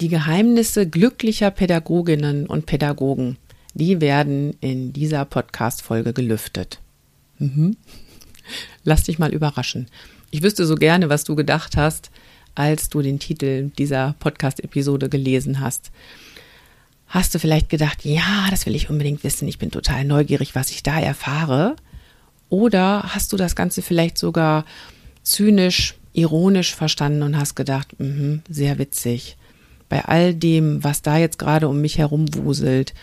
Die Geheimnisse glücklicher Pädagoginnen und Pädagogen, die werden in dieser Podcast-Folge gelüftet. Mhm. Lass dich mal überraschen. Ich wüsste so gerne, was du gedacht hast, als du den Titel dieser Podcast-Episode gelesen hast. Hast du vielleicht gedacht, ja, das will ich unbedingt wissen, ich bin total neugierig, was ich da erfahre? Oder hast du das Ganze vielleicht sogar zynisch, ironisch verstanden und hast gedacht, mh, sehr witzig bei all dem, was da jetzt gerade um mich herum wuselt,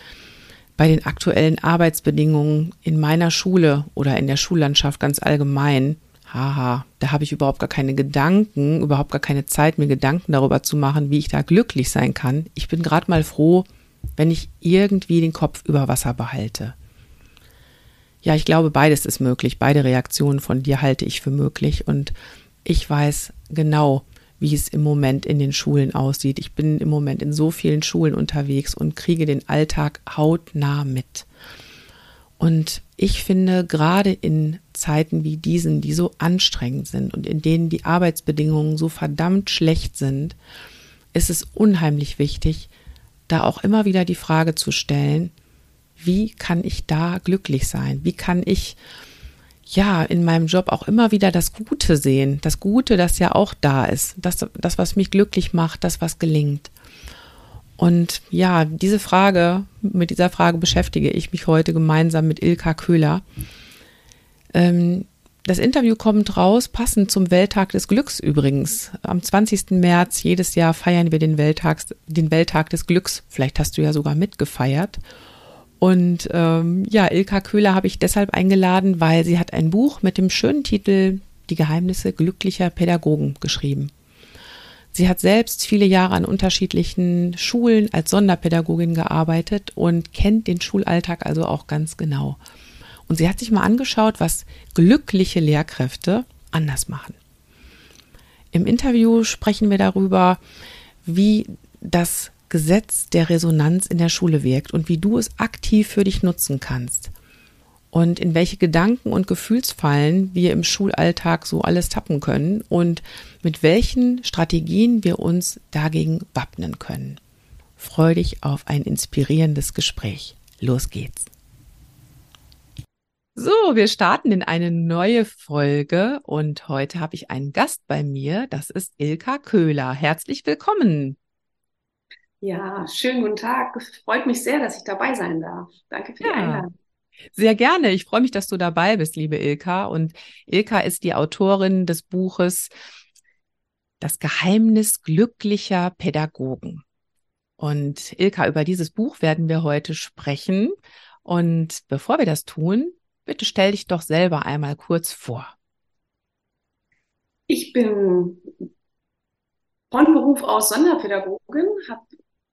bei den aktuellen Arbeitsbedingungen in meiner Schule oder in der Schullandschaft ganz allgemein, haha, da habe ich überhaupt gar keine Gedanken, überhaupt gar keine Zeit, mir Gedanken darüber zu machen, wie ich da glücklich sein kann. Ich bin gerade mal froh, wenn ich irgendwie den Kopf über Wasser behalte. Ja, ich glaube, beides ist möglich. Beide Reaktionen von dir halte ich für möglich. Und ich weiß genau, wie es im Moment in den Schulen aussieht. Ich bin im Moment in so vielen Schulen unterwegs und kriege den Alltag hautnah mit. Und ich finde, gerade in Zeiten wie diesen, die so anstrengend sind und in denen die Arbeitsbedingungen so verdammt schlecht sind, ist es unheimlich wichtig, da auch immer wieder die Frage zu stellen, wie kann ich da glücklich sein? Wie kann ich ja, in meinem Job auch immer wieder das Gute sehen. Das Gute, das ja auch da ist. Das, das, was mich glücklich macht, das, was gelingt. Und ja, diese Frage, mit dieser Frage beschäftige ich mich heute gemeinsam mit Ilka Köhler. Ähm, das Interview kommt raus, passend zum Welttag des Glücks übrigens. Am 20. März jedes Jahr feiern wir den Welttag, den Welttag des Glücks. Vielleicht hast du ja sogar mitgefeiert. Und ähm, ja, Ilka Köhler habe ich deshalb eingeladen, weil sie hat ein Buch mit dem schönen Titel Die Geheimnisse glücklicher Pädagogen geschrieben. Sie hat selbst viele Jahre an unterschiedlichen Schulen als Sonderpädagogin gearbeitet und kennt den Schulalltag also auch ganz genau. Und sie hat sich mal angeschaut, was glückliche Lehrkräfte anders machen. Im Interview sprechen wir darüber, wie das Gesetz der Resonanz in der Schule wirkt und wie du es aktiv für dich nutzen kannst. Und in welche Gedanken und Gefühlsfallen wir im Schulalltag so alles tappen können und mit welchen Strategien wir uns dagegen wappnen können. Freu dich auf ein inspirierendes Gespräch. Los geht's. So, wir starten in eine neue Folge und heute habe ich einen Gast bei mir. Das ist Ilka Köhler. Herzlich willkommen. Ja, schönen guten Tag. Freut mich sehr, dass ich dabei sein darf. Danke für die Einladung. Sehr gerne. Ich freue mich, dass du dabei bist, liebe Ilka. Und Ilka ist die Autorin des Buches Das Geheimnis glücklicher Pädagogen. Und Ilka, über dieses Buch werden wir heute sprechen. Und bevor wir das tun, bitte stell dich doch selber einmal kurz vor. Ich bin von Beruf aus Sonderpädagogin, habe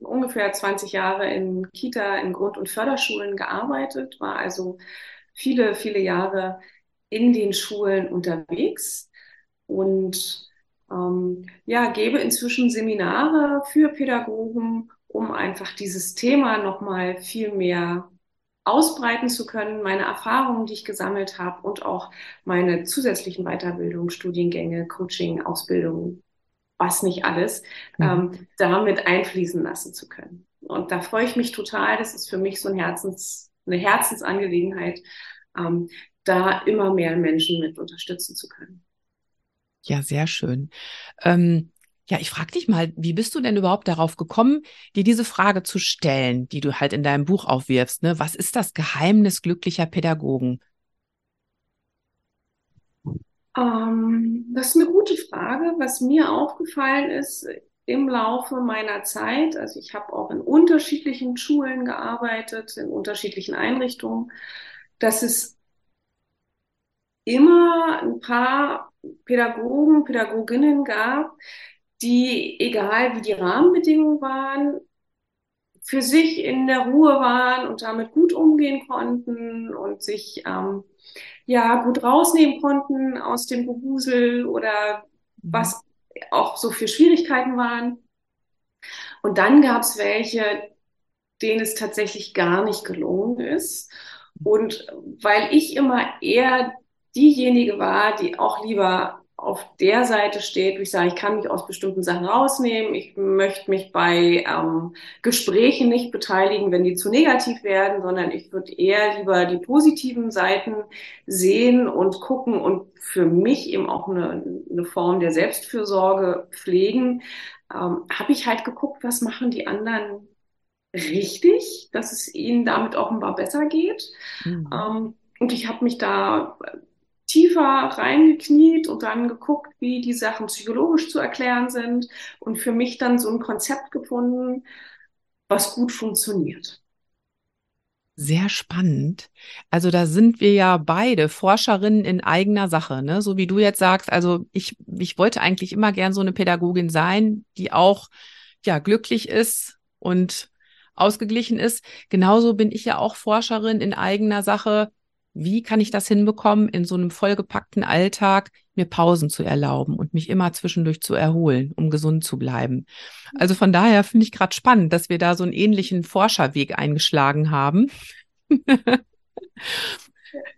ungefähr 20 Jahre in Kita, in Grund- und Förderschulen gearbeitet, war also viele, viele Jahre in den Schulen unterwegs und ähm, ja, gebe inzwischen Seminare für Pädagogen, um einfach dieses Thema nochmal viel mehr ausbreiten zu können, meine Erfahrungen, die ich gesammelt habe und auch meine zusätzlichen Weiterbildungen, Studiengänge, Coaching, Ausbildungen was nicht alles, mhm. ähm, damit einfließen lassen zu können. Und da freue ich mich total. Das ist für mich so ein Herzens, eine Herzensangelegenheit, ähm, da immer mehr Menschen mit unterstützen zu können. Ja, sehr schön. Ähm, Ja, ich frage dich mal, wie bist du denn überhaupt darauf gekommen, dir diese Frage zu stellen, die du halt in deinem Buch aufwirfst? Ne? Was ist das Geheimnis glücklicher Pädagogen? Ähm, das ist eine gute Frage. Was mir aufgefallen ist im Laufe meiner Zeit, also ich habe auch in unterschiedlichen Schulen gearbeitet, in unterschiedlichen Einrichtungen, dass es immer ein paar Pädagogen, Pädagoginnen gab, die, egal wie die Rahmenbedingungen waren, für sich in der Ruhe waren und damit gut umgehen konnten und sich ähm, ja gut rausnehmen konnten aus dem Gewusel oder mhm. was auch so für Schwierigkeiten waren. Und dann gab es welche, denen es tatsächlich gar nicht gelungen ist. Und weil ich immer eher diejenige war, die auch lieber auf der Seite steht, wo ich sage, ich kann mich aus bestimmten Sachen rausnehmen, ich möchte mich bei ähm, Gesprächen nicht beteiligen, wenn die zu negativ werden, sondern ich würde eher lieber die positiven Seiten sehen und gucken und für mich eben auch eine, eine Form der Selbstfürsorge pflegen, ähm, habe ich halt geguckt, was machen die anderen richtig, dass es ihnen damit offenbar besser geht. Mhm. Ähm, und ich habe mich da tiefer reingekniet und dann geguckt, wie die Sachen psychologisch zu erklären sind und für mich dann so ein Konzept gefunden, was gut funktioniert. Sehr spannend. Also da sind wir ja beide Forscherinnen in eigener Sache, ne? So wie du jetzt sagst, also ich, ich wollte eigentlich immer gern so eine Pädagogin sein, die auch ja glücklich ist und ausgeglichen ist. Genauso bin ich ja auch Forscherin in eigener Sache wie kann ich das hinbekommen, in so einem vollgepackten Alltag mir Pausen zu erlauben und mich immer zwischendurch zu erholen, um gesund zu bleiben. Also von daher finde ich gerade spannend, dass wir da so einen ähnlichen Forscherweg eingeschlagen haben.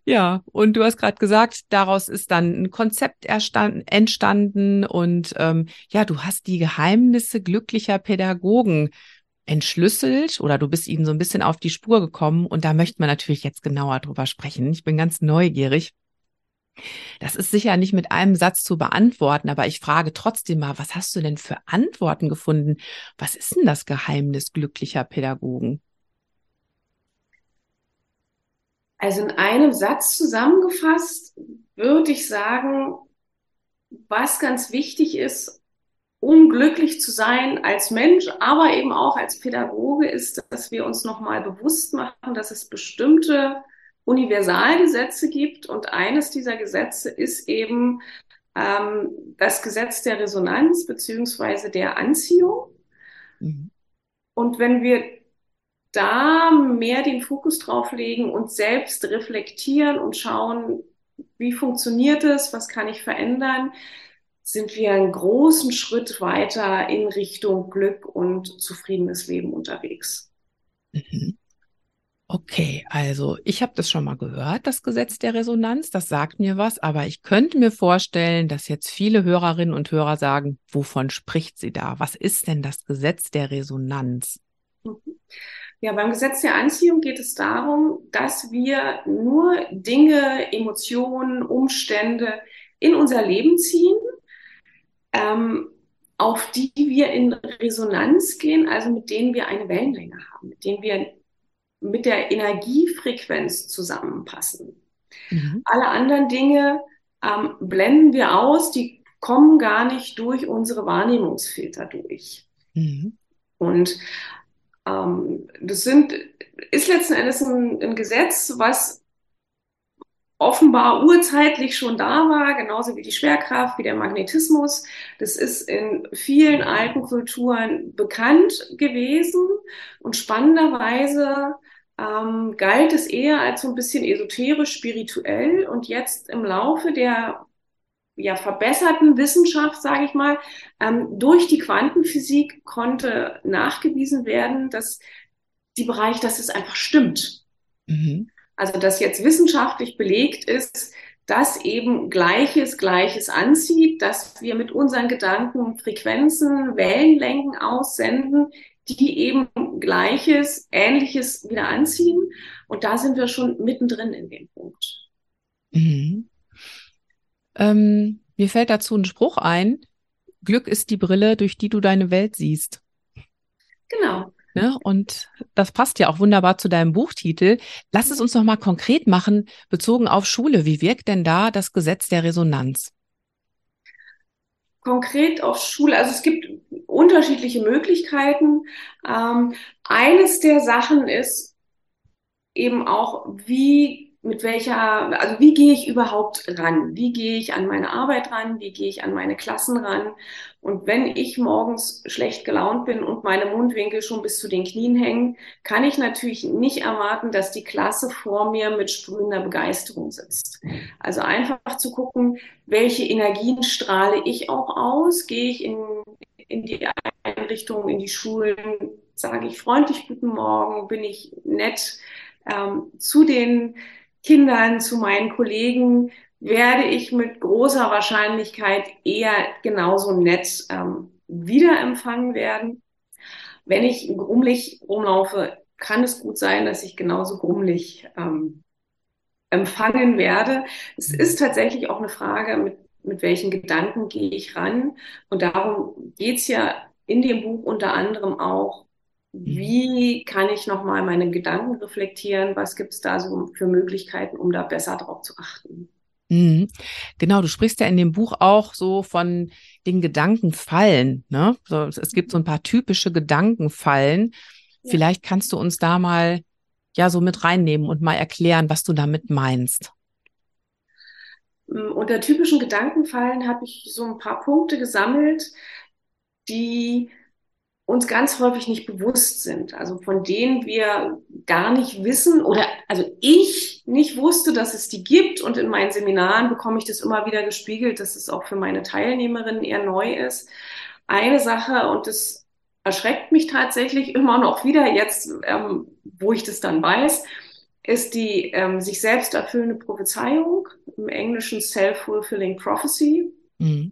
ja, und du hast gerade gesagt, daraus ist dann ein Konzept entstanden und ähm, ja, du hast die Geheimnisse glücklicher Pädagogen entschlüsselt oder du bist ihnen so ein bisschen auf die Spur gekommen und da möchte man natürlich jetzt genauer drüber sprechen. Ich bin ganz neugierig. Das ist sicher nicht mit einem Satz zu beantworten, aber ich frage trotzdem mal, was hast du denn für Antworten gefunden? Was ist denn das Geheimnis glücklicher Pädagogen? Also in einem Satz zusammengefasst würde ich sagen, was ganz wichtig ist, um glücklich zu sein als Mensch, aber eben auch als Pädagoge, ist, dass wir uns nochmal bewusst machen, dass es bestimmte Universalgesetze gibt. Und eines dieser Gesetze ist eben ähm, das Gesetz der Resonanz beziehungsweise der Anziehung. Mhm. Und wenn wir da mehr den Fokus drauf legen und selbst reflektieren und schauen, wie funktioniert es, was kann ich verändern, sind wir einen großen Schritt weiter in Richtung Glück und zufriedenes Leben unterwegs. Mhm. Okay, also ich habe das schon mal gehört, das Gesetz der Resonanz, das sagt mir was, aber ich könnte mir vorstellen, dass jetzt viele Hörerinnen und Hörer sagen, wovon spricht sie da? Was ist denn das Gesetz der Resonanz? Mhm. Ja, beim Gesetz der Anziehung geht es darum, dass wir nur Dinge, Emotionen, Umstände in unser Leben ziehen, ähm, auf die wir in Resonanz gehen, also mit denen wir eine Wellenlänge haben, mit denen wir mit der Energiefrequenz zusammenpassen. Mhm. Alle anderen Dinge ähm, blenden wir aus, die kommen gar nicht durch unsere Wahrnehmungsfilter durch. Mhm. Und ähm, das sind, ist letzten Endes ein, ein Gesetz, was offenbar urzeitlich schon da war, genauso wie die Schwerkraft, wie der Magnetismus. Das ist in vielen alten Kulturen bekannt gewesen und spannenderweise ähm, galt es eher als so ein bisschen esoterisch, spirituell und jetzt im Laufe der ja, verbesserten Wissenschaft, sage ich mal, ähm, durch die Quantenphysik konnte nachgewiesen werden, dass die Bereich, dass es einfach stimmt. Mhm. Also dass jetzt wissenschaftlich belegt ist, dass eben Gleiches Gleiches anzieht, dass wir mit unseren Gedanken Frequenzen, Wellenlängen aussenden, die eben Gleiches, Ähnliches wieder anziehen. Und da sind wir schon mittendrin in dem Punkt. Mhm. Ähm, mir fällt dazu ein Spruch ein, Glück ist die Brille, durch die du deine Welt siehst. Genau. Ne? Und das passt ja auch wunderbar zu deinem Buchtitel. Lass es uns noch mal konkret machen, bezogen auf Schule. Wie wirkt denn da das Gesetz der Resonanz? Konkret auf Schule, also es gibt unterschiedliche Möglichkeiten. Ähm, eines der Sachen ist eben auch, wie mit welcher, also wie gehe ich überhaupt ran? Wie gehe ich an meine Arbeit ran? Wie gehe ich an meine Klassen ran? Und wenn ich morgens schlecht gelaunt bin und meine Mundwinkel schon bis zu den Knien hängen, kann ich natürlich nicht erwarten, dass die Klasse vor mir mit sprühender Begeisterung sitzt. Also einfach zu gucken, welche Energien strahle ich auch aus? Gehe ich in, in die Einrichtungen, in die Schulen? Sage ich freundlich guten Morgen? Bin ich nett ähm, zu den Kindern, zu meinen Kollegen werde ich mit großer Wahrscheinlichkeit eher genauso nett ähm, wiederempfangen werden. Wenn ich grummelig rumlaufe, kann es gut sein, dass ich genauso grummelig ähm, empfangen werde. Es ist tatsächlich auch eine Frage, mit, mit welchen Gedanken gehe ich ran. Und darum geht es ja in dem Buch unter anderem auch wie kann ich nochmal meine Gedanken reflektieren? Was gibt es da so für Möglichkeiten, um da besser drauf zu achten? Mhm. Genau, du sprichst ja in dem Buch auch so von den Gedankenfallen. Ne? So, es gibt so ein paar typische Gedankenfallen. Ja. Vielleicht kannst du uns da mal ja so mit reinnehmen und mal erklären, was du damit meinst. Mm, unter typischen Gedankenfallen habe ich so ein paar Punkte gesammelt, die uns ganz häufig nicht bewusst sind, also von denen wir gar nicht wissen oder also ich nicht wusste, dass es die gibt und in meinen Seminaren bekomme ich das immer wieder gespiegelt, dass es auch für meine Teilnehmerinnen eher neu ist. Eine Sache und das erschreckt mich tatsächlich immer noch wieder jetzt, ähm, wo ich das dann weiß, ist die ähm, sich selbst erfüllende Prophezeiung, im Englischen Self-Fulfilling Prophecy. Mhm.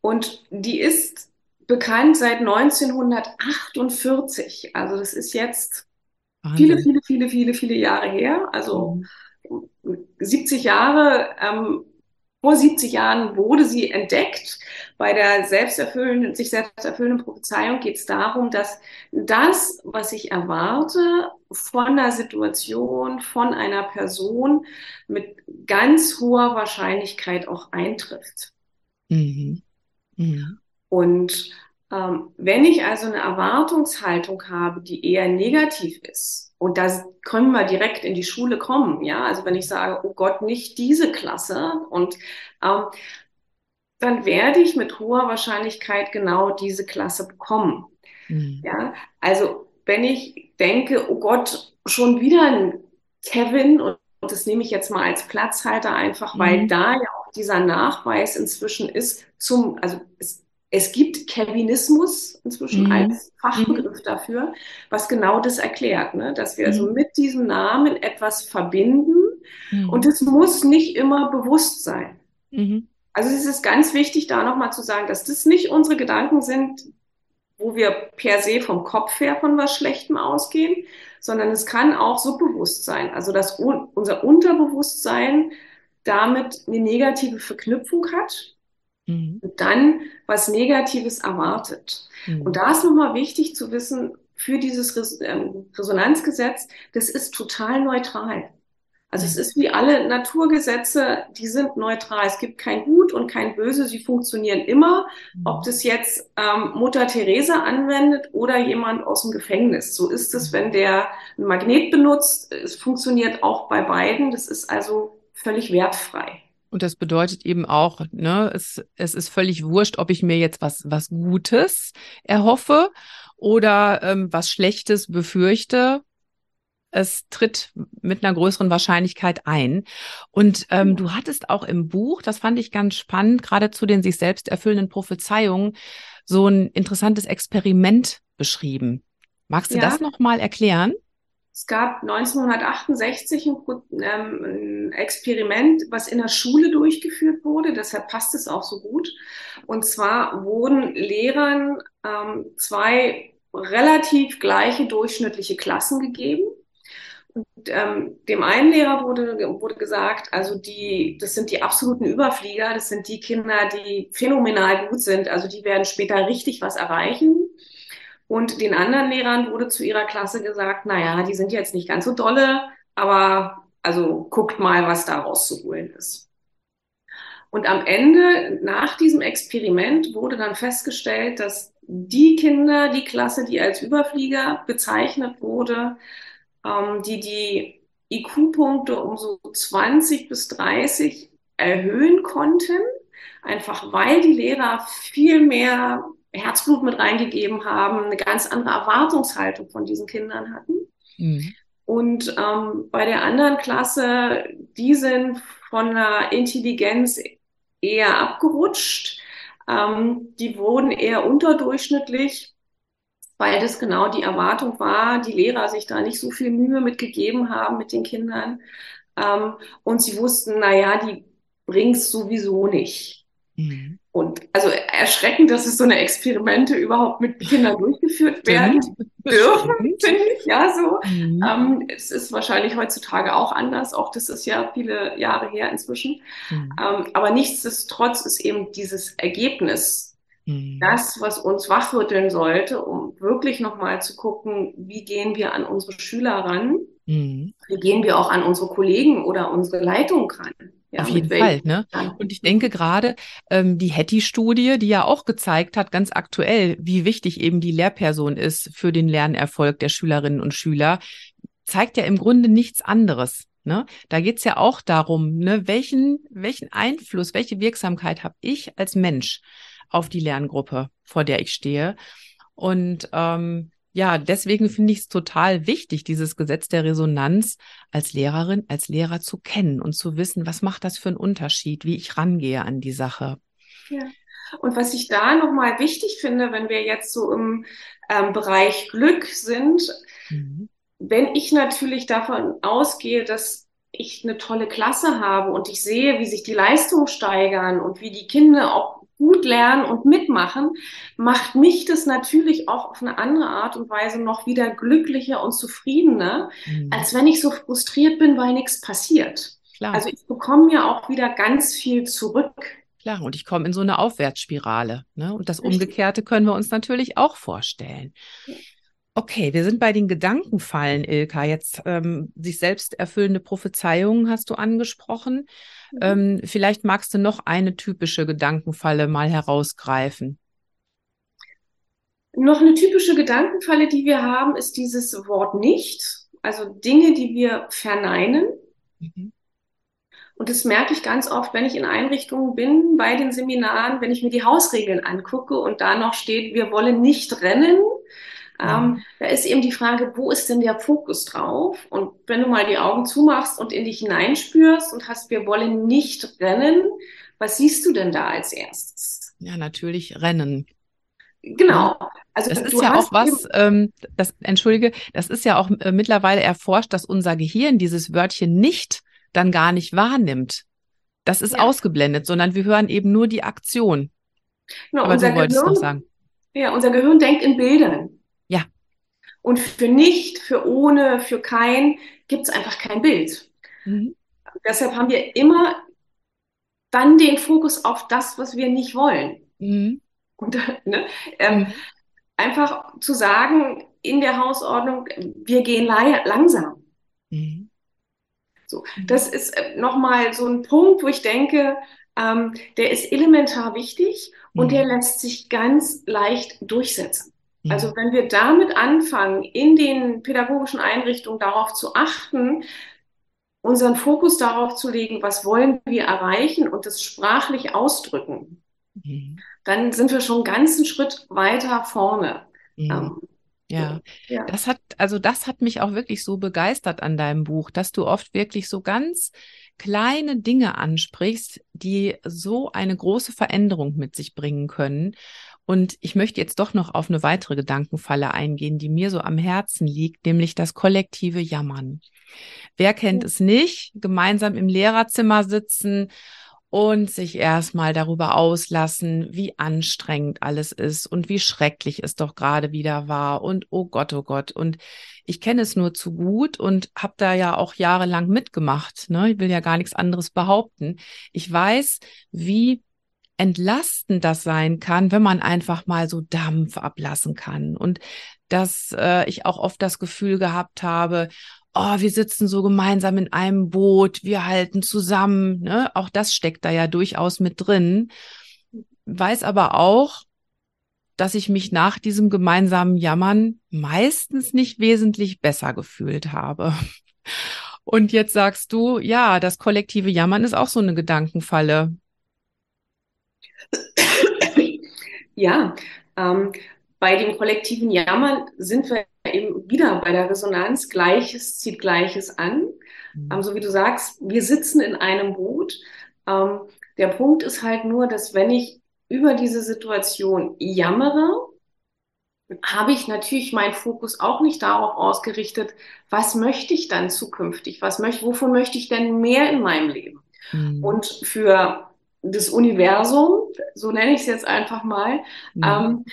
Und die ist bekannt seit 1948. Also das ist jetzt Wahnsinn. viele, viele, viele, viele, viele Jahre her. Also mhm. 70 Jahre, ähm, vor 70 Jahren wurde sie entdeckt. Bei der selbsterfüllenden, sich selbst erfüllenden Prophezeiung geht es darum, dass das, was ich erwarte von der Situation, von einer Person mit ganz hoher Wahrscheinlichkeit auch eintrifft. Mhm. Mhm. Und ähm, wenn ich also eine Erwartungshaltung habe, die eher negativ ist, und da können wir direkt in die Schule kommen, ja, also wenn ich sage, oh Gott, nicht diese Klasse, und ähm, dann werde ich mit hoher Wahrscheinlichkeit genau diese Klasse bekommen. Mhm. Ja, also wenn ich denke, oh Gott, schon wieder ein Kevin und das nehme ich jetzt mal als Platzhalter einfach, weil mhm. da ja auch dieser Nachweis inzwischen ist zum, also es es gibt Kevinismus inzwischen mhm. als Fachbegriff mhm. dafür, was genau das erklärt, ne? dass wir also mhm. also mit diesem Namen etwas verbinden mhm. und es muss nicht immer bewusst sein. Mhm. Also es ist ganz wichtig, da nochmal zu sagen, dass das nicht unsere Gedanken sind, wo wir per se vom Kopf her von was Schlechtem ausgehen, sondern es kann auch subbewusst sein. Also dass un unser Unterbewusstsein damit eine negative Verknüpfung hat Mhm. Und dann was Negatives erwartet. Mhm. Und da ist nochmal wichtig zu wissen, für dieses Res ähm, Resonanzgesetz, das ist total neutral. Also es mhm. ist wie alle Naturgesetze, die sind neutral. Es gibt kein Gut und kein Böse, sie funktionieren immer, mhm. ob das jetzt ähm, Mutter Teresa anwendet oder jemand aus dem Gefängnis. So ist es, wenn der ein Magnet benutzt. Es funktioniert auch bei beiden. Das ist also völlig wertfrei. Und das bedeutet eben auch, ne, es, es ist völlig wurscht, ob ich mir jetzt was, was Gutes erhoffe oder ähm, was Schlechtes befürchte. Es tritt mit einer größeren Wahrscheinlichkeit ein. Und ähm, du hattest auch im Buch, das fand ich ganz spannend, gerade zu den sich selbst erfüllenden Prophezeiungen, so ein interessantes Experiment beschrieben. Magst du ja. das nochmal erklären? Es gab 1968 ein, ähm, ein, Experiment, was in der Schule durchgeführt wurde. Deshalb passt es auch so gut. Und zwar wurden Lehrern ähm, zwei relativ gleiche durchschnittliche Klassen gegeben. Und, ähm, dem einen Lehrer wurde, wurde gesagt, also die, das sind die absoluten Überflieger, das sind die Kinder, die phänomenal gut sind, also die werden später richtig was erreichen. Und den anderen Lehrern wurde zu ihrer Klasse gesagt, naja, die sind jetzt nicht ganz so dolle, aber also guckt mal, was da rauszuholen ist. Und am Ende, nach diesem Experiment, wurde dann festgestellt, dass die Kinder, die Klasse, die als Überflieger bezeichnet wurde, ähm, die die IQ-Punkte um so 20 bis 30 erhöhen konnten, einfach weil die Lehrer viel mehr Herzblut mit reingegeben haben, eine ganz andere Erwartungshaltung von diesen Kindern hatten. Mhm. Und ähm, bei der anderen Klasse, die sind von der Intelligenz eher abgerutscht. Ähm, die wurden eher unterdurchschnittlich weil das genau die Erwartung war, die Lehrer sich da nicht so viel Mühe mitgegeben haben mit den Kindern. Ähm, und sie wussten, naja, die bringt es sowieso nicht. Mhm. Und also erschreckend, dass es so eine Experimente überhaupt mit Kindern durchgeführt werden dürfen, finde ich. Ja, so. Mhm. Ähm, es ist wahrscheinlich heutzutage auch anders. Auch das ist ja viele Jahre her inzwischen. Mhm. Ähm, aber nichtsdestotrotz ist eben dieses Ergebnis Mhm. Das, was uns wachrütteln sollte, um wirklich nochmal zu gucken, wie gehen wir an unsere Schüler ran, mhm. wie gehen wir auch an unsere Kollegen oder unsere Leitung ran. Ja, Auf jeden Fall, ne? Und ich denke gerade ähm, die Hattie-Studie, die ja auch gezeigt hat, ganz aktuell, wie wichtig eben die Lehrperson ist für den Lernerfolg der Schülerinnen und Schüler, zeigt ja im Grunde nichts anderes. Ne? Da geht's ja auch darum, ne, welchen, welchen Einfluss, welche Wirksamkeit habe ich als Mensch auf die Lerngruppe, vor der ich stehe. Und ähm, ja, deswegen finde ich es total wichtig, dieses Gesetz der Resonanz als Lehrerin, als Lehrer zu kennen und zu wissen, was macht das für einen Unterschied, wie ich rangehe an die Sache. Ja. Und was ich da nochmal wichtig finde, wenn wir jetzt so im ähm, Bereich Glück sind, mhm. wenn ich natürlich davon ausgehe, dass ich eine tolle Klasse habe und ich sehe, wie sich die Leistungen steigern und wie die Kinder auch gut lernen und mitmachen, macht mich das natürlich auch auf eine andere Art und Weise noch wieder glücklicher und zufriedener, mhm. als wenn ich so frustriert bin, weil nichts passiert. Klar. Also ich bekomme ja auch wieder ganz viel zurück. Klar, und ich komme in so eine Aufwärtsspirale. Ne? Und das Umgekehrte können wir uns natürlich auch vorstellen. Okay, wir sind bei den Gedankenfallen, Ilka. Jetzt ähm, sich selbst erfüllende Prophezeiungen hast du angesprochen. Mhm. Ähm, vielleicht magst du noch eine typische Gedankenfalle mal herausgreifen. Noch eine typische Gedankenfalle, die wir haben, ist dieses Wort nicht. Also Dinge, die wir verneinen. Mhm. Und das merke ich ganz oft, wenn ich in Einrichtungen bin, bei den Seminaren, wenn ich mir die Hausregeln angucke und da noch steht, wir wollen nicht rennen, ähm, da ist eben die Frage, wo ist denn der Fokus drauf? Und wenn du mal die Augen zumachst und in dich hineinspürst und hast, wir wollen nicht rennen, was siehst du denn da als erstes? Ja, natürlich rennen. Genau. Also das ist ja auch was, ähm, das, entschuldige, das ist ja auch äh, mittlerweile erforscht, dass unser Gehirn dieses Wörtchen nicht dann gar nicht wahrnimmt. Das ist ja. ausgeblendet, sondern wir hören eben nur die Aktion. Genau, Aber du wolltest Gehirn, noch sagen. Ja, unser Gehirn denkt in Bildern. Und für nicht, für ohne, für kein gibt es einfach kein Bild. Mhm. Deshalb haben wir immer dann den Fokus auf das, was wir nicht wollen. Mhm. Und, ne, ähm, mhm. Einfach zu sagen in der Hausordnung, wir gehen langsam. Mhm. So, mhm. das ist äh, nochmal so ein Punkt, wo ich denke, ähm, der ist elementar wichtig und der mhm. lässt sich ganz leicht durchsetzen. Also wenn wir damit anfangen, in den pädagogischen Einrichtungen darauf zu achten, unseren Fokus darauf zu legen, was wollen wir erreichen und das sprachlich ausdrücken, mhm. dann sind wir schon einen ganzen Schritt weiter vorne. Mhm. Ähm, ja. ja, das hat, also das hat mich auch wirklich so begeistert an deinem Buch, dass du oft wirklich so ganz kleine Dinge ansprichst, die so eine große Veränderung mit sich bringen können. Und ich möchte jetzt doch noch auf eine weitere Gedankenfalle eingehen, die mir so am Herzen liegt, nämlich das kollektive Jammern. Wer kennt es nicht? Gemeinsam im Lehrerzimmer sitzen und sich erstmal darüber auslassen, wie anstrengend alles ist und wie schrecklich es doch gerade wieder war und oh Gott, oh Gott. Und ich kenne es nur zu gut und habe da ja auch jahrelang mitgemacht. Ne? Ich will ja gar nichts anderes behaupten. Ich weiß, wie entlastend das sein kann, wenn man einfach mal so Dampf ablassen kann. Und dass äh, ich auch oft das Gefühl gehabt habe, oh, wir sitzen so gemeinsam in einem Boot, wir halten zusammen. Ne? Auch das steckt da ja durchaus mit drin. Weiß aber auch, dass ich mich nach diesem gemeinsamen Jammern meistens nicht wesentlich besser gefühlt habe. Und jetzt sagst du, ja, das kollektive Jammern ist auch so eine Gedankenfalle. Ja, ähm, bei dem kollektiven Jammern sind wir eben wieder bei der Resonanz. Gleiches zieht Gleiches an. Mhm. Ähm, so wie du sagst, wir sitzen in einem Boot. Ähm, der Punkt ist halt nur, dass wenn ich über diese Situation jammere, habe ich natürlich meinen Fokus auch nicht darauf ausgerichtet, was möchte ich dann zukünftig, was möchte, wovon möchte ich denn mehr in meinem Leben? Mhm. Und für das Universum, so nenne ich es jetzt einfach mal, mhm. ähm,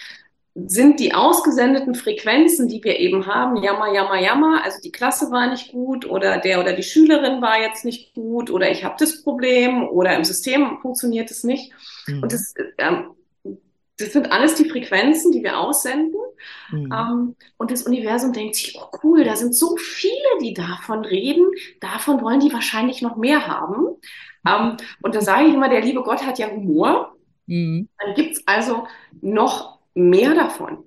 sind die ausgesendeten Frequenzen, die wir eben haben, jammer, jammer, jammer, also die Klasse war nicht gut oder der oder die Schülerin war jetzt nicht gut oder ich habe das Problem oder im System funktioniert es nicht. Mhm. Und das, ähm, das sind alles die Frequenzen, die wir aussenden. Mhm. Ähm, und das Universum denkt sich, oh cool, da sind so viele, die davon reden, davon wollen die wahrscheinlich noch mehr haben. Ähm, und da sage ich immer, der liebe Gott hat ja Humor. Mhm. Dann gibt es also noch mehr davon,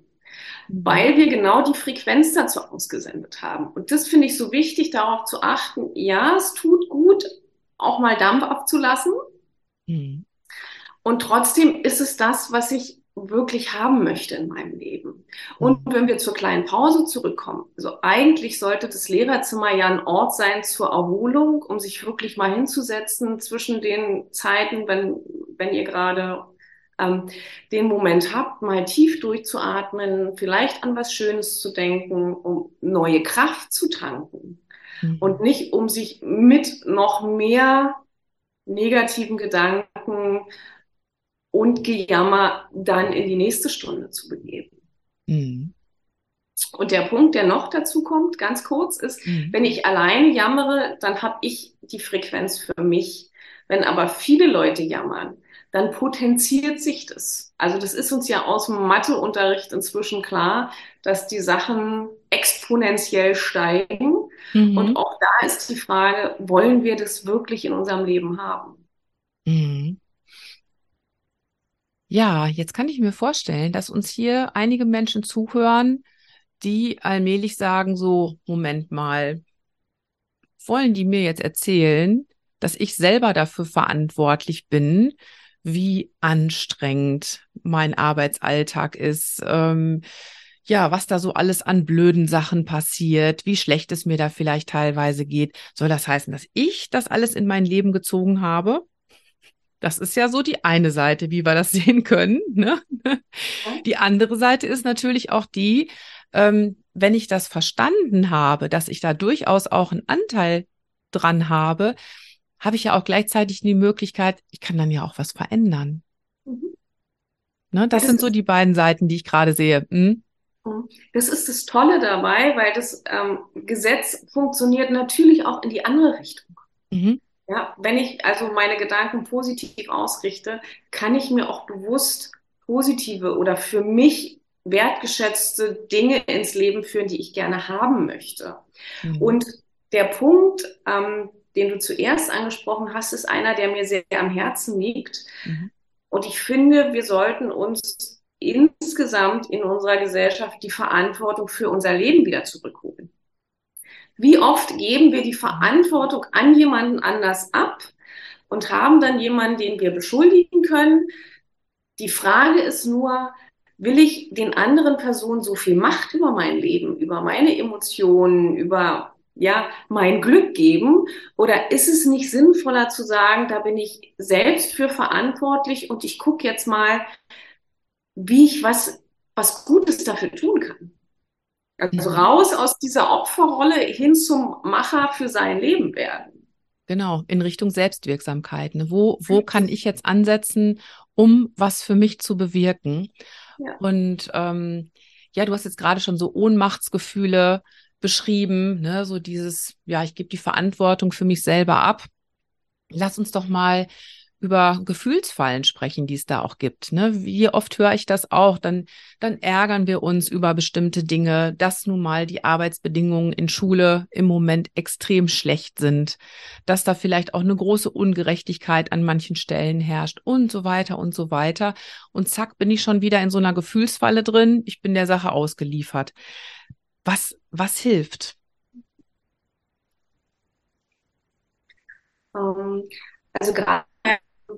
weil wir genau die Frequenz dazu ausgesendet haben. Und das finde ich so wichtig, darauf zu achten. Ja, es tut gut, auch mal Dampf abzulassen. Mhm. Und trotzdem ist es das, was ich wirklich haben möchte in meinem Leben. Und mhm. wenn wir zur kleinen Pause zurückkommen, also eigentlich sollte das Lehrerzimmer ja ein Ort sein zur Erholung, um sich wirklich mal hinzusetzen zwischen den Zeiten, wenn, wenn ihr gerade ähm, den Moment habt, mal tief durchzuatmen, vielleicht an was Schönes zu denken, um neue Kraft zu tanken mhm. und nicht um sich mit noch mehr negativen Gedanken und Gejammer dann in die nächste Stunde zu begeben. Mhm. Und der Punkt, der noch dazu kommt, ganz kurz, ist, mhm. wenn ich alleine jammere, dann habe ich die Frequenz für mich. Wenn aber viele Leute jammern, dann potenziert sich das. Also das ist uns ja aus dem Matheunterricht inzwischen klar, dass die Sachen exponentiell steigen. Mhm. Und auch da ist die Frage, wollen wir das wirklich in unserem Leben haben? Mhm. Ja, jetzt kann ich mir vorstellen, dass uns hier einige Menschen zuhören, die allmählich sagen, so, Moment mal, wollen die mir jetzt erzählen, dass ich selber dafür verantwortlich bin, wie anstrengend mein Arbeitsalltag ist, ähm, ja, was da so alles an blöden Sachen passiert, wie schlecht es mir da vielleicht teilweise geht. Soll das heißen, dass ich das alles in mein Leben gezogen habe? Das ist ja so die eine Seite, wie wir das sehen können. Ne? Die andere Seite ist natürlich auch die, ähm, wenn ich das verstanden habe, dass ich da durchaus auch einen Anteil dran habe, habe ich ja auch gleichzeitig die Möglichkeit, ich kann dann ja auch was verändern. Mhm. Ne, das, das sind so die beiden Seiten, die ich gerade sehe. Hm? Das ist das Tolle dabei, weil das ähm, Gesetz funktioniert natürlich auch in die andere Richtung. Mhm. Ja, wenn ich also meine Gedanken positiv ausrichte, kann ich mir auch bewusst positive oder für mich wertgeschätzte Dinge ins Leben führen, die ich gerne haben möchte. Mhm. Und der Punkt, ähm, den du zuerst angesprochen hast, ist einer, der mir sehr, am Herzen liegt. Mhm. Und ich finde, wir sollten uns insgesamt in unserer Gesellschaft die Verantwortung für unser Leben wieder zurückholen. Wie oft geben wir die Verantwortung an jemanden anders ab und haben dann jemanden, den wir beschuldigen können? Die Frage ist nur, will ich den anderen Personen so viel Macht über mein Leben, über meine Emotionen, über ja, mein Glück geben? Oder ist es nicht sinnvoller zu sagen, da bin ich selbst für verantwortlich und ich gucke jetzt mal, wie ich was, was Gutes dafür tun kann? Also mhm. raus aus dieser Opferrolle hin zum Macher für sein Leben werden. Genau, in Richtung Selbstwirksamkeit. Ne? Wo, wo kann ich jetzt ansetzen, um was für mich zu bewirken? Ja. Und ähm, ja, du hast jetzt gerade schon so Ohnmachtsgefühle beschrieben, ne? so dieses, ja, ich gebe die Verantwortung für mich selber ab. Lass uns doch mal über Gefühlsfallen sprechen, die es da auch gibt. Ne? Wie oft höre ich das auch? Dann, dann ärgern wir uns über bestimmte Dinge, dass nun mal die Arbeitsbedingungen in Schule im Moment extrem schlecht sind, dass da vielleicht auch eine große Ungerechtigkeit an manchen Stellen herrscht und so weiter und so weiter. Und zack, bin ich schon wieder in so einer Gefühlsfalle drin. Ich bin der Sache ausgeliefert. Was, was hilft? Ähm, also gerade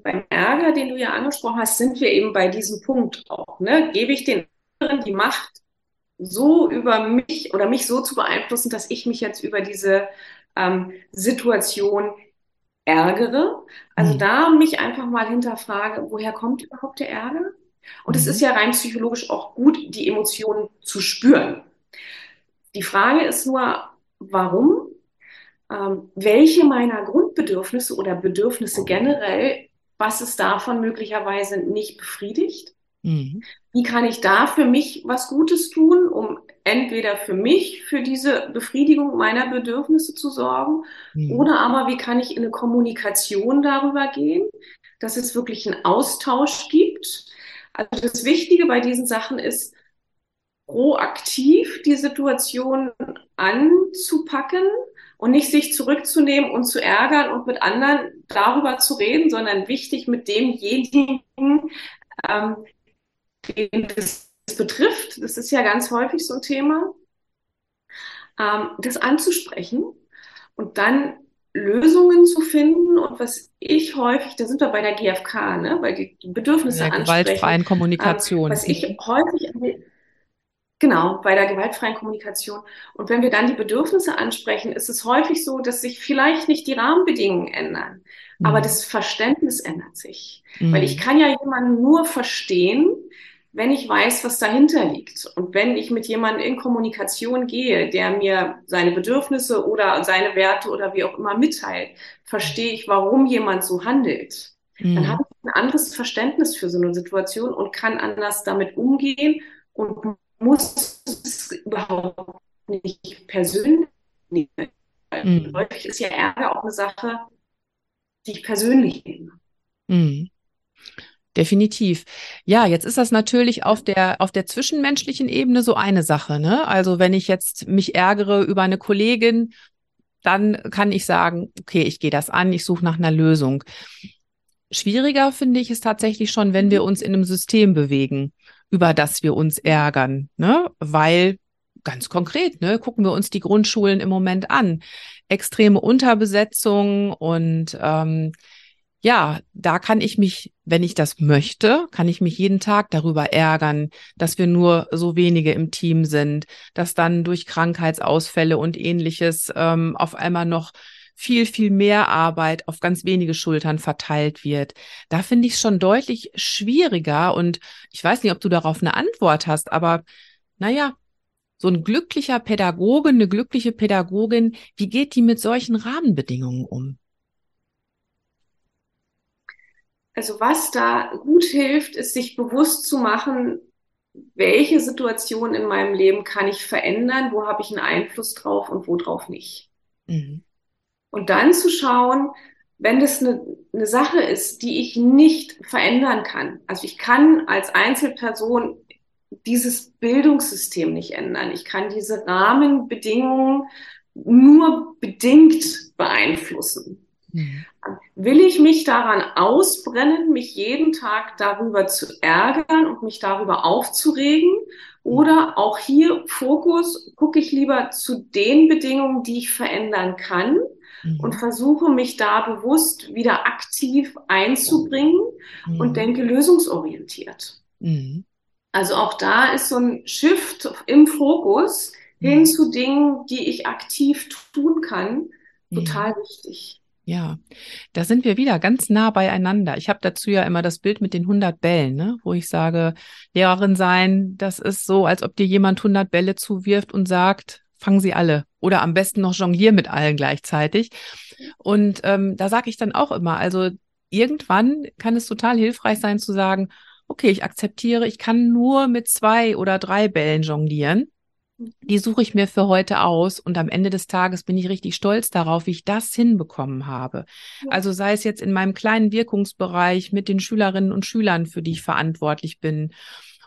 beim Ärger, den du ja angesprochen hast, sind wir eben bei diesem Punkt auch. Ne? Gebe ich den anderen die Macht, so über mich oder mich so zu beeinflussen, dass ich mich jetzt über diese ähm, Situation ärgere. Also mhm. da mich einfach mal hinterfrage, woher kommt überhaupt der Ärger? Und es mhm. ist ja rein psychologisch auch gut, die Emotionen zu spüren. Die Frage ist nur, warum? Ähm, welche meiner Grundbedürfnisse oder Bedürfnisse generell was ist davon möglicherweise nicht befriedigt? Mhm. Wie kann ich da für mich was Gutes tun, um entweder für mich, für diese Befriedigung meiner Bedürfnisse zu sorgen, mhm. oder aber wie kann ich in eine Kommunikation darüber gehen, dass es wirklich einen Austausch gibt? Also das Wichtige bei diesen Sachen ist, proaktiv die Situation anzupacken und nicht sich zurückzunehmen und zu ärgern und mit anderen darüber zu reden, sondern wichtig mit demjenigen, ähm, den das betrifft, das ist ja ganz häufig so ein Thema, ähm, das anzusprechen und dann Lösungen zu finden und was ich häufig, da sind wir bei der GfK, ne, weil die Bedürfnisse der ansprechen. Gewaltfreien Kommunikation. Ähm, was ich häufig Genau, bei der gewaltfreien Kommunikation. Und wenn wir dann die Bedürfnisse ansprechen, ist es häufig so, dass sich vielleicht nicht die Rahmenbedingungen ändern, mhm. aber das Verständnis ändert sich. Mhm. Weil ich kann ja jemanden nur verstehen, wenn ich weiß, was dahinter liegt. Und wenn ich mit jemandem in Kommunikation gehe, der mir seine Bedürfnisse oder seine Werte oder wie auch immer mitteilt, verstehe ich, warum jemand so handelt. Mhm. Dann habe ich ein anderes Verständnis für so eine Situation und kann anders damit umgehen und muss es überhaupt nicht persönlich nehmen. Mhm. Häufig ist ja Ärger auch eine Sache, die ich persönlich nehme. Mhm. Definitiv. Ja, jetzt ist das natürlich auf der, auf der zwischenmenschlichen Ebene so eine Sache. Ne? Also wenn ich jetzt mich ärgere über eine Kollegin, dann kann ich sagen, okay, ich gehe das an, ich suche nach einer Lösung. Schwieriger finde ich es tatsächlich schon, wenn wir uns in einem System bewegen über das wir uns ärgern, ne? Weil ganz konkret, ne, gucken wir uns die Grundschulen im Moment an. Extreme Unterbesetzung und ähm, ja, da kann ich mich, wenn ich das möchte, kann ich mich jeden Tag darüber ärgern, dass wir nur so wenige im Team sind, dass dann durch Krankheitsausfälle und ähnliches ähm, auf einmal noch viel, viel mehr Arbeit auf ganz wenige Schultern verteilt wird. Da finde ich es schon deutlich schwieriger und ich weiß nicht, ob du darauf eine Antwort hast, aber naja, so ein glücklicher Pädagoge, eine glückliche Pädagogin, wie geht die mit solchen Rahmenbedingungen um? Also was da gut hilft, ist sich bewusst zu machen, welche Situation in meinem Leben kann ich verändern, wo habe ich einen Einfluss drauf und wo drauf nicht. Mhm. Und dann zu schauen, wenn das eine, eine Sache ist, die ich nicht verändern kann. Also ich kann als Einzelperson dieses Bildungssystem nicht ändern. Ich kann diese Rahmenbedingungen nur bedingt beeinflussen. Mhm. Will ich mich daran ausbrennen, mich jeden Tag darüber zu ärgern und mich darüber aufzuregen? Oder auch hier Fokus, gucke ich lieber zu den Bedingungen, die ich verändern kann mhm. und versuche mich da bewusst wieder aktiv einzubringen mhm. und denke lösungsorientiert. Mhm. Also auch da ist so ein Shift im Fokus hin mhm. zu Dingen, die ich aktiv tun kann, total wichtig. Ja, da sind wir wieder ganz nah beieinander. Ich habe dazu ja immer das Bild mit den 100 Bällen, ne? wo ich sage, Lehrerin sein, das ist so, als ob dir jemand 100 Bälle zuwirft und sagt, fangen sie alle oder am besten noch jonglier mit allen gleichzeitig. Und ähm, da sage ich dann auch immer, also irgendwann kann es total hilfreich sein zu sagen, okay, ich akzeptiere, ich kann nur mit zwei oder drei Bällen jonglieren. Die suche ich mir für heute aus und am Ende des Tages bin ich richtig stolz darauf, wie ich das hinbekommen habe. Also sei es jetzt in meinem kleinen Wirkungsbereich mit den Schülerinnen und Schülern, für die ich verantwortlich bin,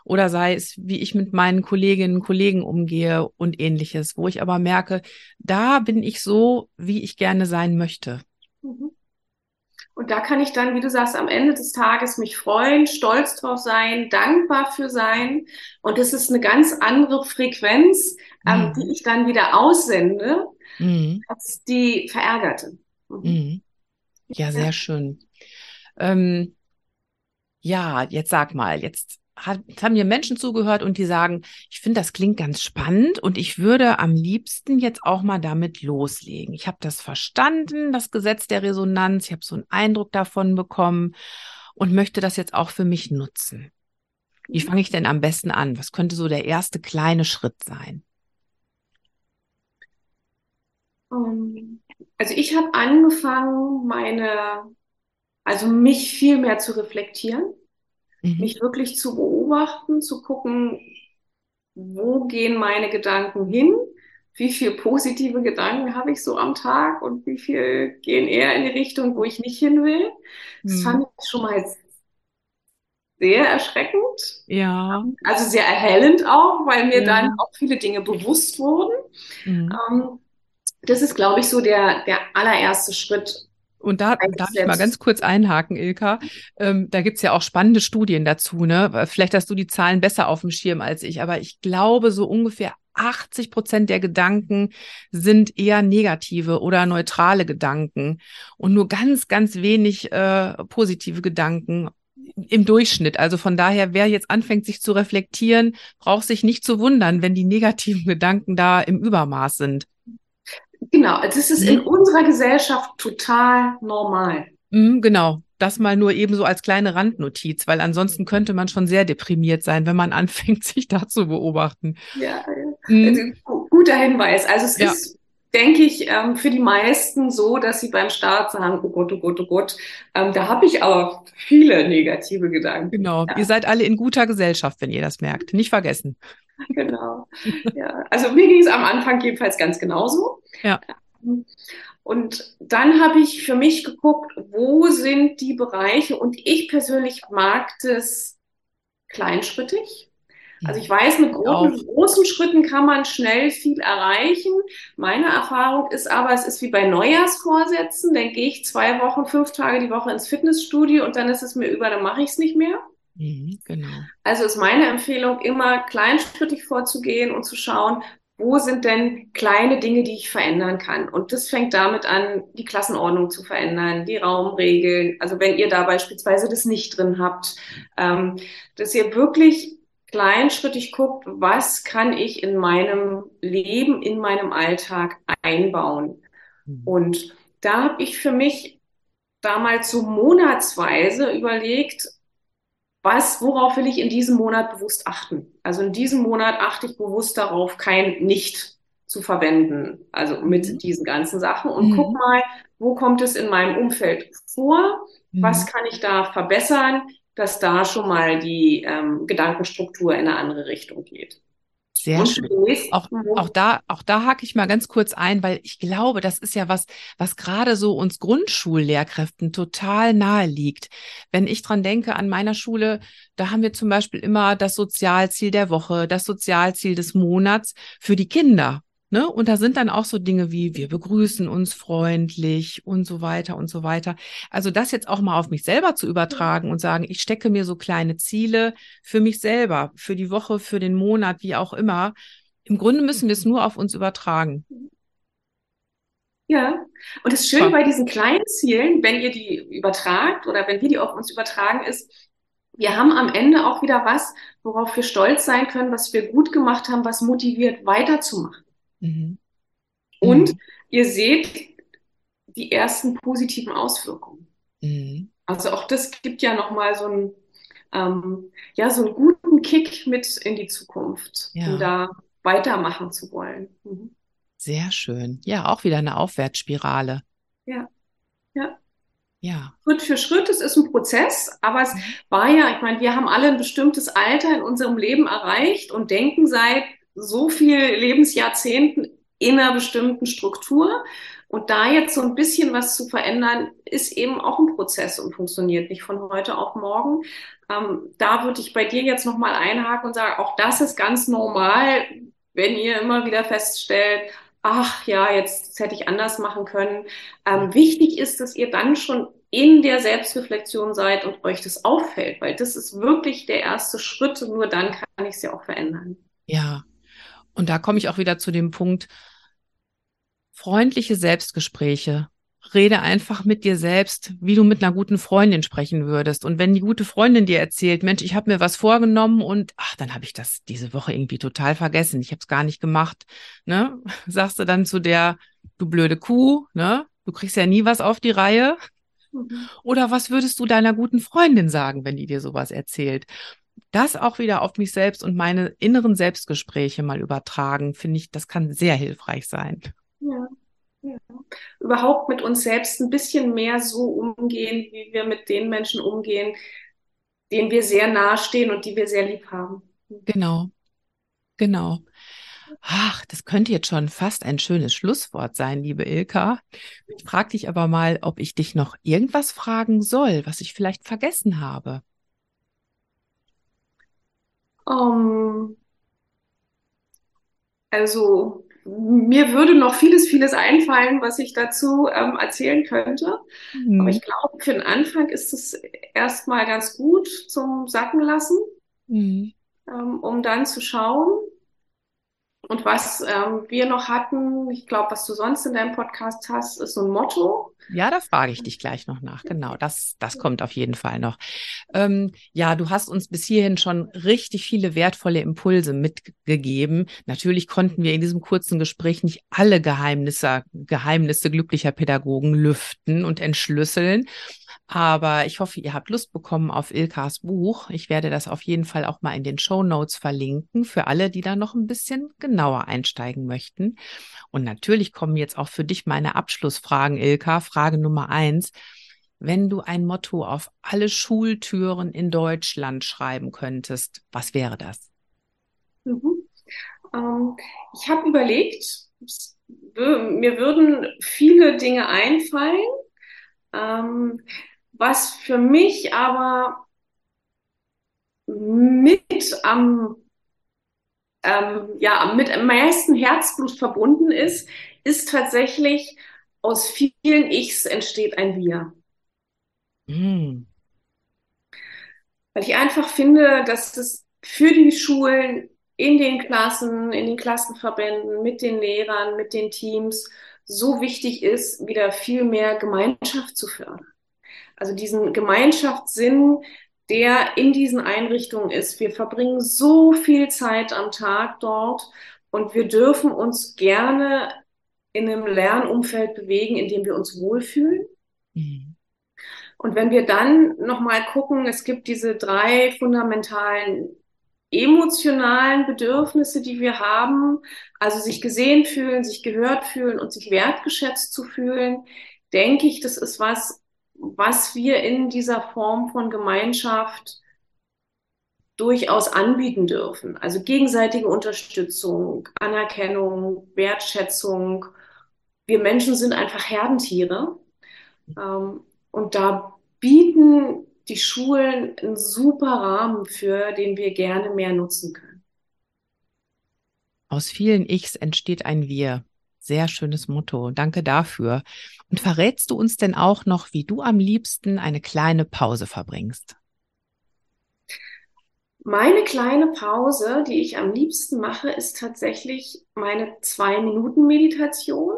oder sei es, wie ich mit meinen Kolleginnen und Kollegen umgehe und ähnliches, wo ich aber merke, da bin ich so, wie ich gerne sein möchte. Mhm. Und da kann ich dann, wie du sagst, am Ende des Tages mich freuen, stolz drauf sein, dankbar für sein. Und das ist eine ganz andere Frequenz, ähm, mhm. die ich dann wieder aussende, mhm. als die verärgerte. Mhm. mhm. Ja, sehr schön. Ähm, ja, jetzt sag mal, jetzt hat, haben mir Menschen zugehört und die sagen, ich finde, das klingt ganz spannend und ich würde am liebsten jetzt auch mal damit loslegen. Ich habe das verstanden, das Gesetz der Resonanz, ich habe so einen Eindruck davon bekommen und möchte das jetzt auch für mich nutzen. Wie fange ich denn am besten an? Was könnte so der erste kleine Schritt sein? Ähm, also ich habe angefangen, meine, also mich viel mehr zu reflektieren mhm. mich wirklich zu beobachten, zu gucken, wo gehen meine Gedanken hin, wie viel positive Gedanken habe ich so am Tag und wie viel gehen eher in die Richtung, wo ich nicht hin will. Das mhm. fand ich schon mal sehr erschreckend. Ja. Also sehr erhellend auch, weil mir ja. dann auch viele Dinge bewusst wurden. Mhm. Ähm, das ist, glaube ich, so der, der allererste Schritt, und da darf ich mal ganz kurz einhaken, Ilka. Ähm, da gibt's ja auch spannende Studien dazu. Ne? Vielleicht hast du die Zahlen besser auf dem Schirm als ich, aber ich glaube, so ungefähr 80 Prozent der Gedanken sind eher negative oder neutrale Gedanken und nur ganz, ganz wenig äh, positive Gedanken im Durchschnitt. Also von daher, wer jetzt anfängt, sich zu reflektieren, braucht sich nicht zu wundern, wenn die negativen Gedanken da im Übermaß sind. Genau, das also ist in unserer Gesellschaft total normal. Mhm, genau, das mal nur eben so als kleine Randnotiz, weil ansonsten könnte man schon sehr deprimiert sein, wenn man anfängt, sich da zu beobachten. Ja, mhm. also, guter Hinweis. Also es ja. ist, denke ich, ähm, für die meisten so, dass sie beim Start sagen, oh Gott, oh Gott, oh Gott, ähm, da habe ich aber viele negative Gedanken. Genau, ja. ihr seid alle in guter Gesellschaft, wenn ihr das merkt. Nicht vergessen. Genau. Ja. Also mir ging es am Anfang jedenfalls ganz genauso. Ja. Und dann habe ich für mich geguckt, wo sind die Bereiche und ich persönlich mag das kleinschrittig. Also ich weiß, mit großen, großen, Schritten kann man schnell viel erreichen. Meine Erfahrung ist aber, es ist wie bei Neujahrsvorsätzen. Dann gehe ich zwei Wochen, fünf Tage die Woche ins Fitnessstudio und dann ist es mir über, dann mache ich es nicht mehr. Mhm, genau. Also ist meine Empfehlung, immer kleinschrittig vorzugehen und zu schauen, wo sind denn kleine Dinge, die ich verändern kann? Und das fängt damit an, die Klassenordnung zu verändern, die Raumregeln. Also wenn ihr da beispielsweise das nicht drin habt, ähm, dass ihr wirklich kleinschrittig guckt, was kann ich in meinem Leben, in meinem Alltag einbauen. Mhm. Und da habe ich für mich damals so monatsweise überlegt, was, worauf will ich in diesem Monat bewusst achten? Also in diesem Monat achte ich bewusst darauf, kein Nicht zu verwenden, also mit mhm. diesen ganzen Sachen und mhm. guck mal, wo kommt es in meinem Umfeld vor? Mhm. Was kann ich da verbessern, dass da schon mal die ähm, Gedankenstruktur in eine andere Richtung geht? Sehr schön. Auch, auch da, auch da hake ich mal ganz kurz ein, weil ich glaube, das ist ja was, was gerade so uns Grundschullehrkräften total nahe liegt. Wenn ich dran denke an meiner Schule, da haben wir zum Beispiel immer das Sozialziel der Woche, das Sozialziel des Monats für die Kinder. Ne? Und da sind dann auch so Dinge wie, wir begrüßen uns freundlich und so weiter und so weiter. Also das jetzt auch mal auf mich selber zu übertragen und sagen, ich stecke mir so kleine Ziele für mich selber, für die Woche, für den Monat, wie auch immer. Im Grunde müssen wir es nur auf uns übertragen. Ja, und das Schöne bei diesen kleinen Zielen, wenn ihr die übertragt oder wenn wir die auf uns übertragen, ist, wir haben am Ende auch wieder was, worauf wir stolz sein können, was wir gut gemacht haben, was motiviert, weiterzumachen. Mhm. Und mhm. ihr seht die ersten positiven Auswirkungen. Mhm. Also auch das gibt ja nochmal so einen, ähm, ja, so einen guten Kick mit in die Zukunft, ja. um da weitermachen zu wollen. Mhm. Sehr schön. Ja, auch wieder eine Aufwärtsspirale. Ja, ja. Ja. Schritt für Schritt, es ist ein Prozess, aber es war ja, ich meine, wir haben alle ein bestimmtes Alter in unserem Leben erreicht und denken seit so vielen Lebensjahrzehnten in einer bestimmten Struktur. Und da jetzt so ein bisschen was zu verändern, ist eben auch ein Prozess und funktioniert nicht von heute auf morgen. Ähm, da würde ich bei dir jetzt nochmal einhaken und sagen, auch das ist ganz normal, wenn ihr immer wieder feststellt, ach ja, jetzt hätte ich anders machen können. Ähm, wichtig ist, dass ihr dann schon in der Selbstreflexion seid und euch das auffällt, weil das ist wirklich der erste Schritt und nur dann kann ich es ja auch verändern. Ja, und da komme ich auch wieder zu dem Punkt, freundliche Selbstgespräche. Rede einfach mit dir selbst, wie du mit einer guten Freundin sprechen würdest. Und wenn die gute Freundin dir erzählt, Mensch, ich habe mir was vorgenommen und ach, dann habe ich das diese Woche irgendwie total vergessen. Ich habe es gar nicht gemacht. Ne? Sagst du dann zu der, du blöde Kuh, ne? Du kriegst ja nie was auf die Reihe. Mhm. Oder was würdest du deiner guten Freundin sagen, wenn die dir sowas erzählt? Das auch wieder auf mich selbst und meine inneren Selbstgespräche mal übertragen, finde ich, das kann sehr hilfreich sein. Ja. ja. Überhaupt mit uns selbst ein bisschen mehr so umgehen, wie wir mit den Menschen umgehen, denen wir sehr nahestehen und die wir sehr lieb haben. Genau. Genau. Ach, das könnte jetzt schon fast ein schönes Schlusswort sein, liebe Ilka. Ich frage dich aber mal, ob ich dich noch irgendwas fragen soll, was ich vielleicht vergessen habe. Um, also mir würde noch vieles, vieles einfallen, was ich dazu ähm, erzählen könnte. Mhm. Aber ich glaube, für den Anfang ist es erstmal ganz gut zum Sacken lassen, mhm. ähm, um dann zu schauen. Und was ähm, wir noch hatten, ich glaube, was du sonst in deinem Podcast hast, ist so ein Motto. Ja, da frage ich dich gleich noch nach. Genau, das, das kommt auf jeden Fall noch. Ähm, ja, du hast uns bis hierhin schon richtig viele wertvolle Impulse mitgegeben. Natürlich konnten wir in diesem kurzen Gespräch nicht alle Geheimnisse, Geheimnisse glücklicher Pädagogen lüften und entschlüsseln. Aber ich hoffe, ihr habt Lust bekommen auf Ilkas Buch. Ich werde das auf jeden Fall auch mal in den Show Notes verlinken für alle, die da noch ein bisschen genauer einsteigen möchten. Und natürlich kommen jetzt auch für dich meine Abschlussfragen, Ilka. Frage Nummer eins. Wenn du ein Motto auf alle Schultüren in Deutschland schreiben könntest, was wäre das? Mhm. Ähm, ich habe überlegt, mir würden viele Dinge einfallen. Ähm, was für mich aber mit am, ähm, ja, mit am meisten Herzblut verbunden ist, ist tatsächlich aus vielen Ichs entsteht ein Wir. Mm. Weil ich einfach finde, dass es für die Schulen in den Klassen, in den Klassenverbänden, mit den Lehrern, mit den Teams so wichtig ist, wieder viel mehr Gemeinschaft zu fördern. Also diesen Gemeinschaftssinn, der in diesen Einrichtungen ist. Wir verbringen so viel Zeit am Tag dort und wir dürfen uns gerne in einem Lernumfeld bewegen, in dem wir uns wohlfühlen. Mhm. Und wenn wir dann nochmal gucken, es gibt diese drei fundamentalen emotionalen Bedürfnisse, die wir haben, also sich gesehen fühlen, sich gehört fühlen und sich wertgeschätzt zu fühlen, denke ich, das ist was, was wir in dieser Form von Gemeinschaft durchaus anbieten dürfen. Also gegenseitige Unterstützung, Anerkennung, Wertschätzung. Wir Menschen sind einfach Herdentiere. Ähm, und da bieten die Schulen einen super Rahmen für, den wir gerne mehr nutzen können. Aus vielen Ichs entsteht ein Wir. Sehr schönes Motto. Danke dafür. Und verrätst du uns denn auch noch, wie du am liebsten eine kleine Pause verbringst? Meine kleine Pause, die ich am liebsten mache, ist tatsächlich meine zwei Minuten Meditation.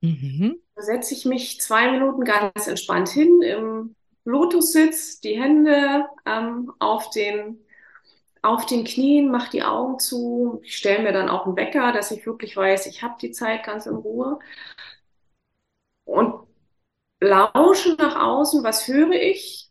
Mhm. Da setze ich mich zwei Minuten ganz entspannt hin im Lotussitz, die Hände ähm, auf den auf den Knien, mache die Augen zu. Ich stelle mir dann auch einen Wecker, dass ich wirklich weiß, ich habe die Zeit ganz in Ruhe. Und lausche nach außen, was höre ich?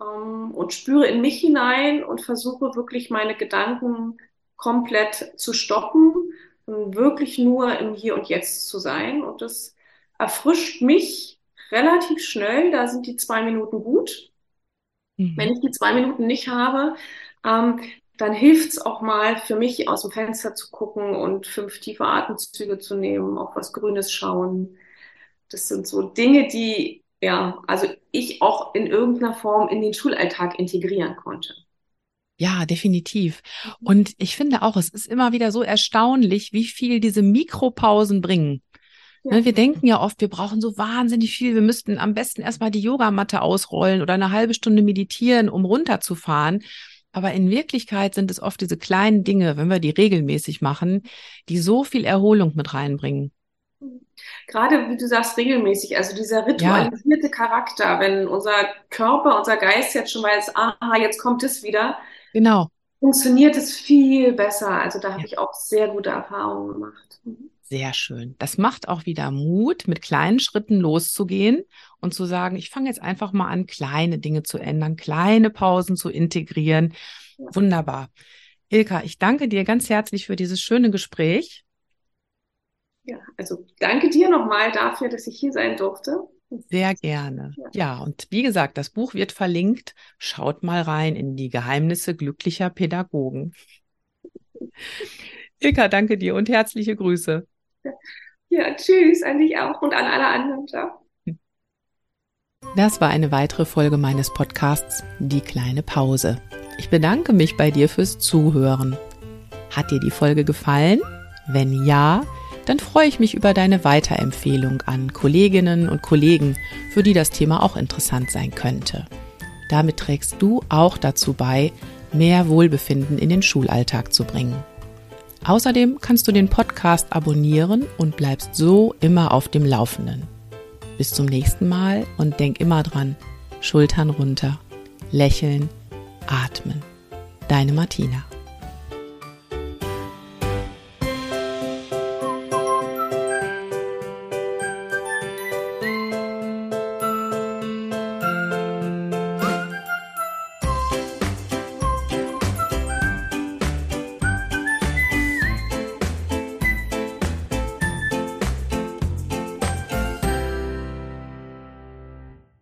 Ähm, und spüre in mich hinein und versuche wirklich meine Gedanken komplett zu stoppen wirklich nur im Hier und Jetzt zu sein. Und das erfrischt mich relativ schnell. Da sind die zwei Minuten gut. Mhm. Wenn ich die zwei Minuten nicht habe, ähm, dann hilft es auch mal für mich aus dem Fenster zu gucken und fünf tiefe Atemzüge zu nehmen, auch was Grünes schauen. Das sind so Dinge, die ja, also ich auch in irgendeiner Form in den Schulalltag integrieren konnte. Ja, definitiv. Und ich finde auch, es ist immer wieder so erstaunlich, wie viel diese Mikropausen bringen. Ja. Ne, wir denken ja oft, wir brauchen so wahnsinnig viel. Wir müssten am besten erstmal die Yogamatte ausrollen oder eine halbe Stunde meditieren, um runterzufahren. Aber in Wirklichkeit sind es oft diese kleinen Dinge, wenn wir die regelmäßig machen, die so viel Erholung mit reinbringen. Gerade wie du sagst, regelmäßig, also dieser ritualisierte ja. Charakter, wenn unser Körper, unser Geist jetzt schon weiß, aha, jetzt kommt es wieder. Genau. Funktioniert es viel besser. Also da habe ja. ich auch sehr gute Erfahrungen gemacht. Mhm. Sehr schön. Das macht auch wieder Mut, mit kleinen Schritten loszugehen und zu sagen, ich fange jetzt einfach mal an, kleine Dinge zu ändern, kleine Pausen zu integrieren. Ja. Wunderbar. Ilka, ich danke dir ganz herzlich für dieses schöne Gespräch. Ja, also danke dir nochmal dafür, dass ich hier sein durfte. Sehr gerne. Ja. ja, und wie gesagt, das Buch wird verlinkt. Schaut mal rein in die Geheimnisse glücklicher Pädagogen. Ilka, danke dir und herzliche Grüße. Ja, tschüss an dich auch und an alle anderen. Ciao. Das war eine weitere Folge meines Podcasts Die kleine Pause. Ich bedanke mich bei dir fürs Zuhören. Hat dir die Folge gefallen? Wenn ja, dann freue ich mich über deine Weiterempfehlung an Kolleginnen und Kollegen, für die das Thema auch interessant sein könnte. Damit trägst du auch dazu bei, mehr Wohlbefinden in den Schulalltag zu bringen. Außerdem kannst du den Podcast abonnieren und bleibst so immer auf dem Laufenden. Bis zum nächsten Mal und denk immer dran, Schultern runter, lächeln, atmen. Deine Martina.